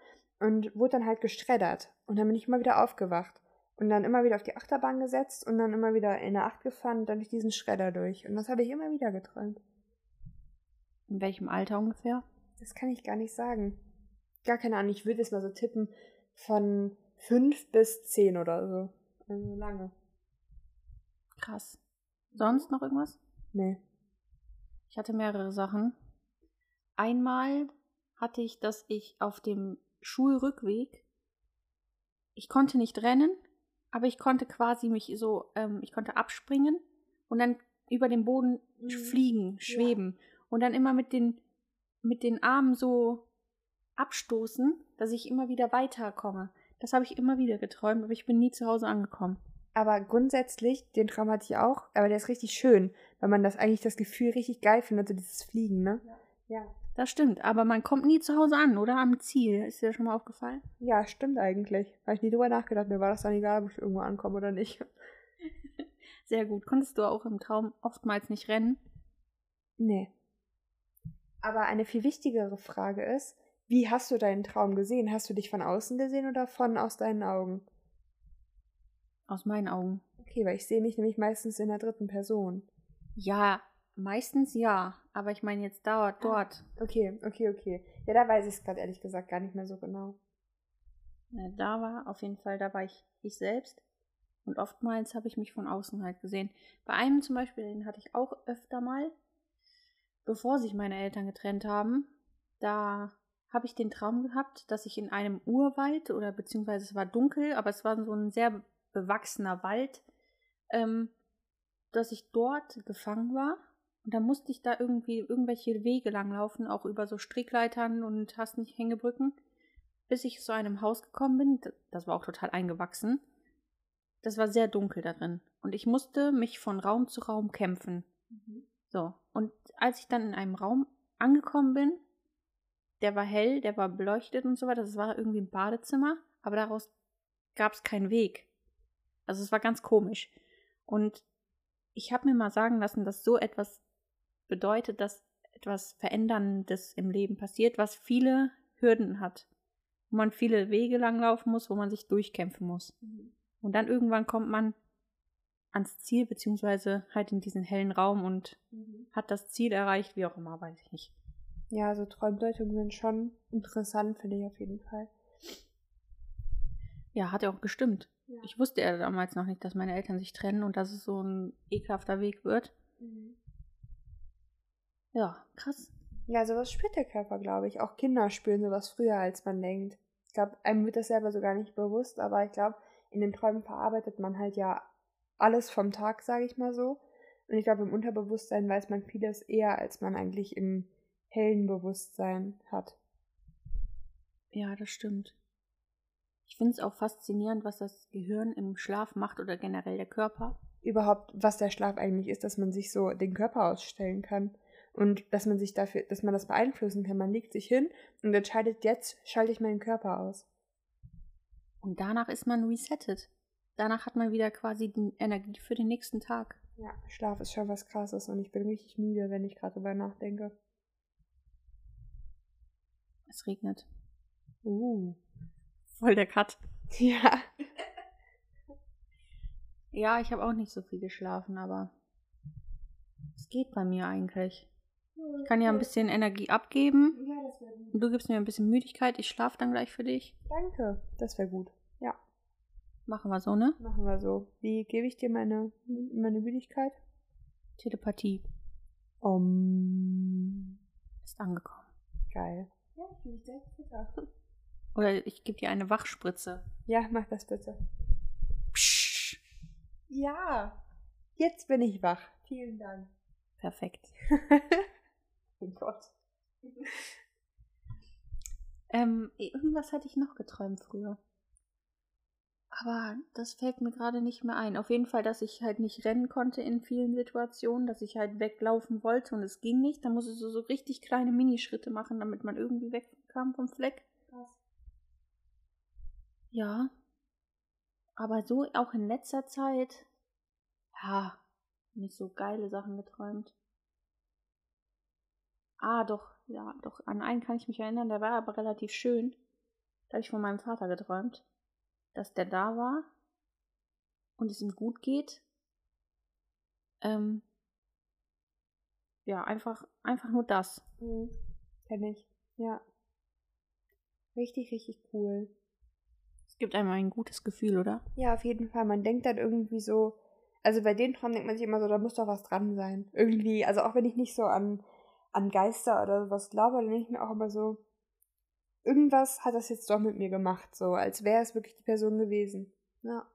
und wurde dann halt geschreddert. Und dann bin ich immer wieder aufgewacht. Und dann immer wieder auf die Achterbahn gesetzt und dann immer wieder in der Acht gefahren und dann durch diesen Schredder durch. Und das habe ich immer wieder geträumt. In welchem Alter ungefähr? Das kann ich gar nicht sagen. Gar keine Ahnung, ich würde jetzt mal so tippen von fünf bis zehn oder so. Also lange. Krass. Sonst noch irgendwas? Nee. Ich hatte mehrere Sachen. Einmal hatte ich, dass ich auf dem Schulrückweg, ich konnte nicht rennen, aber ich konnte quasi mich so, ähm, ich konnte abspringen und dann über den Boden Mhm. fliegen, schweben und dann immer mit den, mit den Armen so abstoßen, dass ich immer wieder weiterkomme. Das habe ich immer wieder geträumt, aber ich bin nie zu Hause angekommen. Aber grundsätzlich, den Traum hatte ich auch, aber der ist richtig schön, weil man das eigentlich das Gefühl richtig geil findet, so dieses Fliegen, ne? Ja. Das stimmt, aber man kommt nie zu Hause an, oder? Am Ziel. Ist dir das schon mal aufgefallen? Ja, stimmt eigentlich. Habe ich nie drüber nachgedacht. Mir war das dann egal, ob ich irgendwo ankomme oder nicht. Sehr gut. Konntest du auch im Traum oftmals nicht rennen? Nee. Aber eine viel wichtigere Frage ist, wie hast du deinen Traum gesehen? Hast du dich von außen gesehen oder von aus deinen Augen? Aus meinen Augen. Okay, weil ich sehe mich nämlich meistens in der dritten Person. Ja, meistens ja. Aber ich meine jetzt da, dort. Okay, okay, okay. Ja, da weiß ich es gerade ehrlich gesagt gar nicht mehr so genau. Ja, da war auf jeden Fall, da war ich ich selbst. Und oftmals habe ich mich von außen halt gesehen. Bei einem zum Beispiel, den hatte ich auch öfter mal, bevor sich meine Eltern getrennt haben. Da habe ich den Traum gehabt, dass ich in einem Urwald oder beziehungsweise es war dunkel, aber es war so ein sehr bewachsener Wald, ähm, dass ich dort gefangen war. Und da musste ich da irgendwie irgendwelche Wege langlaufen, auch über so Strickleitern und hast nicht Hängebrücken, bis ich zu einem Haus gekommen bin. Das war auch total eingewachsen. Das war sehr dunkel da drin. Und ich musste mich von Raum zu Raum kämpfen. So. Und als ich dann in einem Raum angekommen bin, der war hell, der war beleuchtet und so weiter, das war irgendwie ein Badezimmer, aber daraus gab es keinen Weg. Also es war ganz komisch. Und ich habe mir mal sagen lassen, dass so etwas bedeutet, dass etwas Veränderndes im Leben passiert, was viele Hürden hat. Wo man viele Wege langlaufen muss, wo man sich durchkämpfen muss. Und dann irgendwann kommt man ans Ziel, beziehungsweise halt in diesen hellen Raum und hat das Ziel erreicht, wie auch immer, weiß ich nicht. Ja, so Traumdeutungen sind schon interessant, finde ich auf jeden Fall. Ja, hat ja auch gestimmt. Ja. Ich wusste ja damals noch nicht, dass meine Eltern sich trennen und dass es so ein ekelhafter Weg wird. Ja, krass. Ja, sowas spürt der Körper, glaube ich. Auch Kinder spüren sowas früher, als man denkt. Ich glaube, einem wird das selber so gar nicht bewusst, aber ich glaube, in den Träumen verarbeitet man halt ja alles vom Tag, sage ich mal so. Und ich glaube, im Unterbewusstsein weiß man vieles eher, als man eigentlich im hellen Bewusstsein hat. Ja, das stimmt. Ich finde es auch faszinierend, was das Gehirn im Schlaf macht oder generell der Körper. Überhaupt, was der Schlaf eigentlich ist, dass man sich so den Körper ausstellen kann. Und dass man sich dafür, dass man das beeinflussen kann. Man legt sich hin und entscheidet, jetzt schalte ich meinen Körper aus. Und danach ist man resettet. Danach hat man wieder quasi die Energie für den nächsten Tag. Ja, Schlaf ist schon was krasses und ich bin richtig müde, wenn ich gerade drüber nachdenke. Es regnet. Uh. Voll der Cut. Ja. Ja, ich habe auch nicht so viel geschlafen, aber es geht bei mir eigentlich. Ich kann ja ein bisschen Energie abgeben. Ja, das wäre gut. Und du gibst mir ein bisschen Müdigkeit. Ich schlafe dann gleich für dich. Danke. Das wäre gut. Ja, Machen wir so, ne? machen wir so. Wie gebe ich dir meine, meine Müdigkeit? Telepathie Um. ist angekommen. Geil. Ja, ich bin sehr sicher. Oder ich gebe dir eine Wachspritze. Ja, mach das bitte. Psch. Ja. Jetzt bin ich wach. Vielen Dank. Perfekt. oh Gott. Ähm, irgendwas hatte ich noch geträumt früher. Aber das fällt mir gerade nicht mehr ein. Auf jeden Fall, dass ich halt nicht rennen konnte in vielen Situationen, dass ich halt weglaufen wollte und es ging nicht. Da musstest du so richtig kleine Minischritte machen, damit man irgendwie wegkam vom Fleck. Ja. Aber so auch in letzter Zeit, ja, nicht so geile Sachen geträumt. Ah, doch, ja, doch, an einen kann ich mich erinnern, der war aber relativ schön. Da habe ich von meinem Vater geträumt, dass der da war und es ihm gut geht. Ähm, ja, einfach, einfach nur das. Mhm. Kenn ich. Ja. Richtig, richtig cool. Es gibt einem ein gutes Gefühl, oder? Ja, auf jeden Fall. Man denkt dann irgendwie so, also bei den Träumen denkt man sich immer so, da muss doch was dran sein. Irgendwie, also auch wenn ich nicht so an, an Geister oder sowas glaube, dann denke ich mir auch immer so, irgendwas hat das jetzt doch mit mir gemacht, so, als wäre es wirklich die Person gewesen. Ja,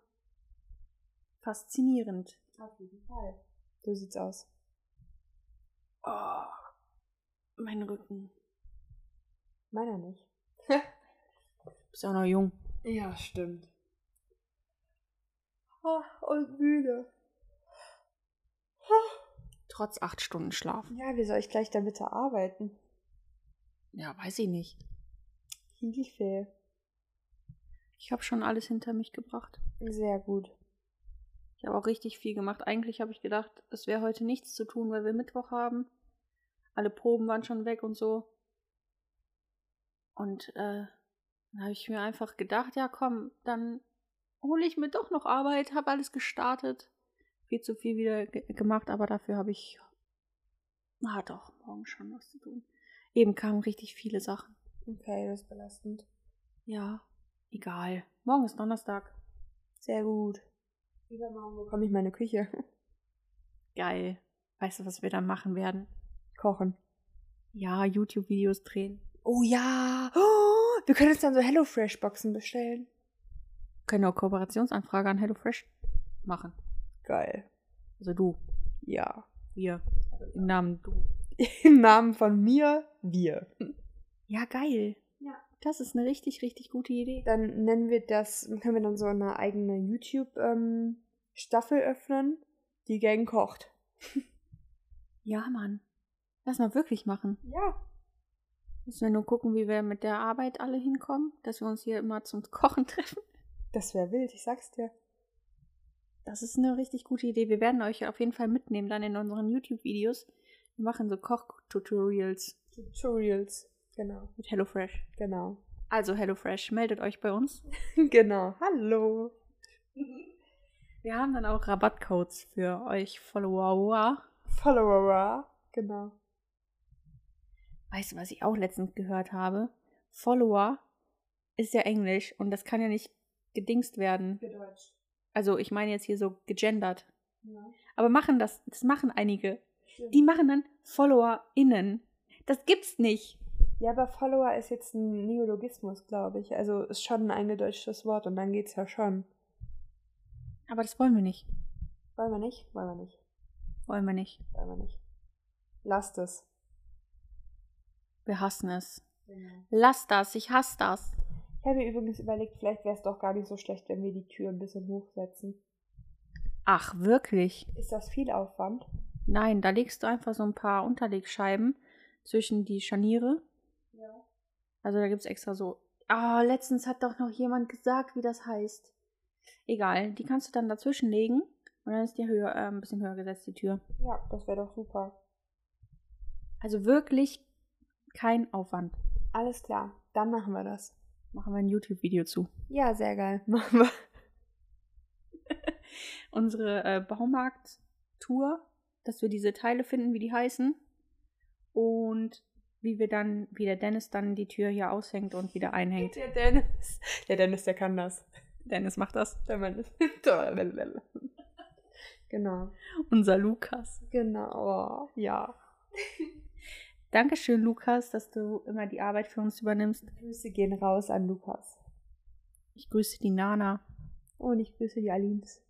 Faszinierend. auf jeden Fall. So sieht's aus. Oh, mein Rücken. Meiner nicht. Bist ja auch noch jung. Ja, stimmt. Ah, und müde. Trotz acht Stunden Schlaf. Ja, wie soll ich gleich damit arbeiten? Ja, weiß ich nicht. Hilfe. Ich habe schon alles hinter mich gebracht. Sehr gut. Ich habe auch richtig viel gemacht. Eigentlich habe ich gedacht, es wäre heute nichts zu tun, weil wir Mittwoch haben. Alle Proben waren schon weg und so. Und äh, dann habe ich mir einfach gedacht, ja komm, dann hole ich mir doch noch Arbeit, habe alles gestartet. Viel zu viel wieder ge gemacht, aber dafür habe ich, ah doch, morgen schon was zu tun. Eben kamen richtig viele Sachen. Okay, das ist belastend. Ja, egal. Morgen ist Donnerstag. Sehr gut. Übermorgen bekomme ich meine Küche. Geil. Weißt du, was wir dann machen werden? Kochen. Ja, YouTube-Videos drehen. Oh ja. Oh, wir können uns dann so HelloFresh-Boxen bestellen. Können auch Kooperationsanfrage an HelloFresh machen. Geil. Also du, Ja. wir. Im Namen du. Im Namen von mir, wir. Ja, geil. Ja. Das ist eine richtig, richtig gute Idee. Dann nennen wir das, können wir dann so eine eigene YouTube-Staffel öffnen. Die Gang kocht. Ja, Mann. Lass mal wirklich machen. Ja. Müssen wir nur gucken, wie wir mit der Arbeit alle hinkommen, dass wir uns hier immer zum Kochen treffen. Das wäre wild, ich sag's dir. Das ist eine richtig gute Idee. Wir werden euch auf jeden Fall mitnehmen dann in unseren YouTube-Videos. Wir machen so Koch-Tutorials Tutorials. Genau, mit HelloFresh. genau. Also HelloFresh, meldet euch bei uns. genau. Hallo. Wir haben dann auch Rabattcodes für euch Follower. Follower. Genau. Weißt du, was ich auch letztens gehört habe? Follower ist ja Englisch und das kann ja nicht gedingst werden. Für Deutsch. Also ich meine jetzt hier so gegendert. Ja. Aber machen das, das machen einige. Die machen dann FollowerInnen. Das gibt's nicht. Ja, aber Follower ist jetzt ein Neologismus, glaube ich. Also ist schon ein eingedeutschtes Wort und dann geht's ja schon. Aber das wollen wir nicht. Wollen wir nicht? Wollen wir nicht. Wollen wir nicht. Wollen wir nicht. Lasst es. Wir hassen es. Lass das, ich hasse das. Ich habe mir übrigens überlegt, vielleicht wäre es doch gar nicht so schlecht, wenn wir die Tür ein bisschen hochsetzen. Ach, wirklich? Ist das viel Aufwand? Nein, da legst du einfach so ein paar Unterlegscheiben zwischen die Scharniere. Ja. Also da gibt es extra so. Ah, letztens hat doch noch jemand gesagt, wie das heißt. Egal, die kannst du dann dazwischen legen und dann ist die höher, äh, ein bisschen höher gesetzt, die Tür. Ja, das wäre doch super. Also wirklich kein Aufwand. Alles klar, dann machen wir das. Machen wir ein YouTube-Video zu. Ja, sehr geil. Machen wir. Unsere äh, Baumarkt-Tour, dass wir diese Teile finden, wie die heißen. Und wie wir dann, wie der Dennis dann die Tür hier aushängt und wieder einhängt. Der Dennis. Der Dennis, der kann das. Dennis macht das. Der Mann ist. genau. Unser Lukas. Genau. Ja. Dankeschön, Lukas, dass du immer die Arbeit für uns übernimmst. Grüße gehen raus an Lukas. Ich grüße die Nana. Und ich grüße die Alins.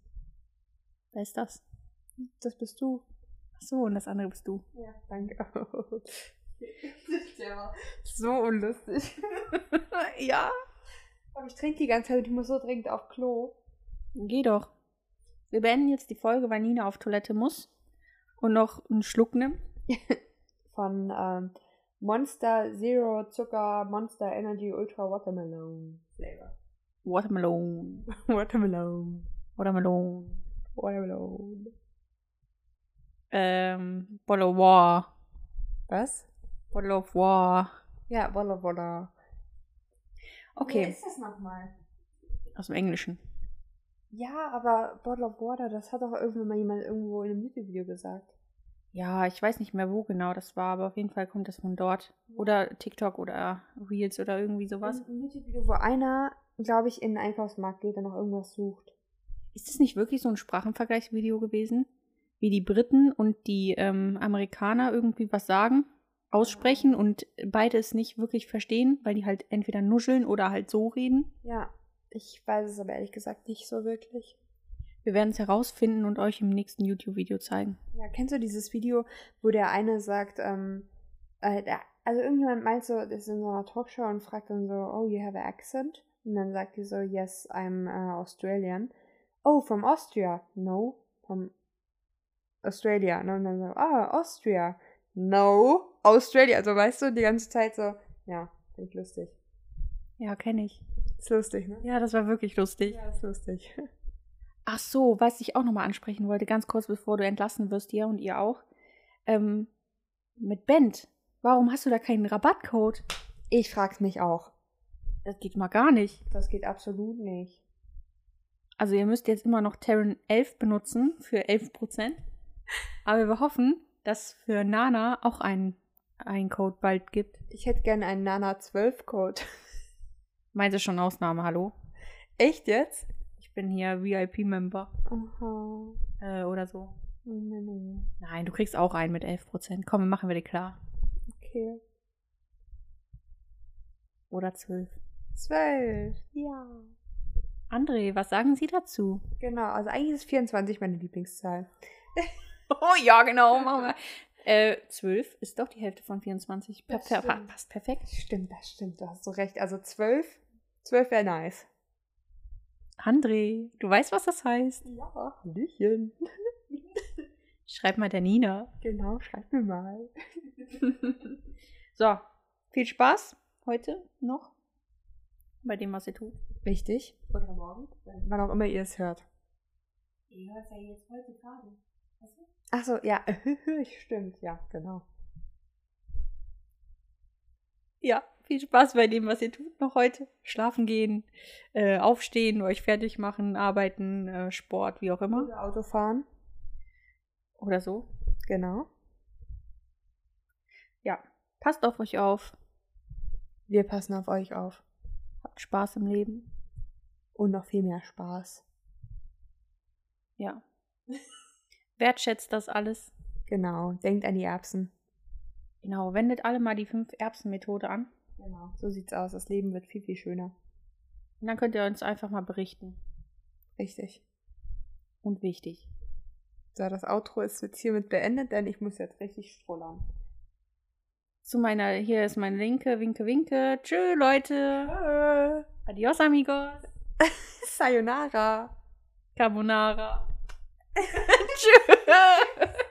Wer ist das? Das bist du. Ach so, und das andere bist du. Ja, danke. So unlustig. ja. Aber ich trinke die ganze Zeit und ich muss so dringend auf Klo. Geh doch. Wir beenden jetzt die Folge, weil Nina auf Toilette muss und noch einen Schluck nimmt. Von ähm, Monster Zero Zucker Monster Energy Ultra Watermelon Flavor. Watermelon. Watermelon. Watermelon. Watermelon. Ähm, Bottle of War. Was? Bottle of War. Ja, Wolla Wolla. Okay, Wer ist das nochmal? aus dem Englischen. Ja, aber Bottle of Water, das hat doch irgendwann mal jemand irgendwo in einem YouTube-Video gesagt. Ja, ich weiß nicht mehr, wo genau das war, aber auf jeden Fall kommt das von dort. Oder TikTok oder Reels oder irgendwie sowas. Ein YouTube-Video, wo einer, glaube ich, in den Einkaufsmarkt geht und noch irgendwas sucht. Ist das nicht wirklich so ein Sprachenvergleichsvideo gewesen? Wie die Briten und die ähm, Amerikaner irgendwie was sagen, aussprechen und beide es nicht wirklich verstehen, weil die halt entweder nuscheln oder halt so reden? Ja, ich weiß es aber ehrlich gesagt nicht so wirklich. Wir werden es herausfinden und euch im nächsten YouTube-Video zeigen. Ja, kennst du dieses Video, wo der eine sagt, ähm, äh, also irgendjemand meint so, das ist in so einer Talkshow und fragt dann so, oh, you have an accent? Und dann sagt die so, yes, I'm uh, Australian. Oh, from Austria? No, from Australia. Und dann so, ah, Austria. No, Australia. Also weißt du, die ganze Zeit so, ja, finde ich lustig. Ja, kenne ich. Ist lustig, ne? Ja, das war wirklich lustig. Ja, ist lustig. Ach so, was ich auch nochmal ansprechen wollte, ganz kurz bevor du entlassen wirst hier und ihr auch. Ähm, mit Bent, warum hast du da keinen Rabattcode? Ich frag's mich auch. Das geht mal gar nicht. Das geht absolut nicht. Also ihr müsst jetzt immer noch Terran 11 benutzen für 11%. Aber wir hoffen, dass für Nana auch ein, ein Code bald gibt. Ich hätte gerne einen Nana 12 Code. Meinst du schon Ausnahme, hallo? Echt jetzt? Ich bin hier VIP-Member äh, oder so. Nee, nee. Nein, du kriegst auch einen mit 11%. Komm, machen wir dir klar. Okay. Oder 12. 12. Ja. André, was sagen Sie dazu? Genau, also eigentlich ist 24 meine Lieblingszahl. Oh ja, genau, machen wir. Äh, 12 ist doch die Hälfte von 24. Per Das per stimmt. passt perfekt. Stimmt, das stimmt, du hast so recht. Also 12, 12 wäre nice. André, du weißt, was das heißt. Ja, Hallöchen. Schreib mal der Nina. Genau, schreib mir mal. So, viel Spaß heute noch bei dem, was ihr tut. Richtig. Oder morgen. Wann auch immer ihr es hört. Ihr hört ja jetzt heute gerade. Ach so, ja, stimmt, ja, genau. Ja, viel Spaß bei dem, was ihr tut noch heute. Schlafen gehen, äh, aufstehen, euch fertig machen, arbeiten, äh, Sport, wie auch immer. Oder Autofahren. Oder so. Genau. Ja, passt auf euch auf. Wir passen auf euch auf. Habt Spaß im Leben. Und noch viel mehr Spaß. Ja. Wertschätzt das alles. Genau. Denkt an die Erbsen. Genau, wendet alle mal die fünf Erbsen-Methode an. Genau. So sieht's aus. Das Leben wird viel, viel schöner. Und dann könnt ihr uns einfach mal berichten. Richtig. Und wichtig. So, das Outro ist jetzt hiermit beendet, denn ich muss jetzt richtig strullern. zu meiner, hier ist meine linke, winke, winke. Tschö, Leute. Adios, amigos. Sayonara. Carbonara. Tschö.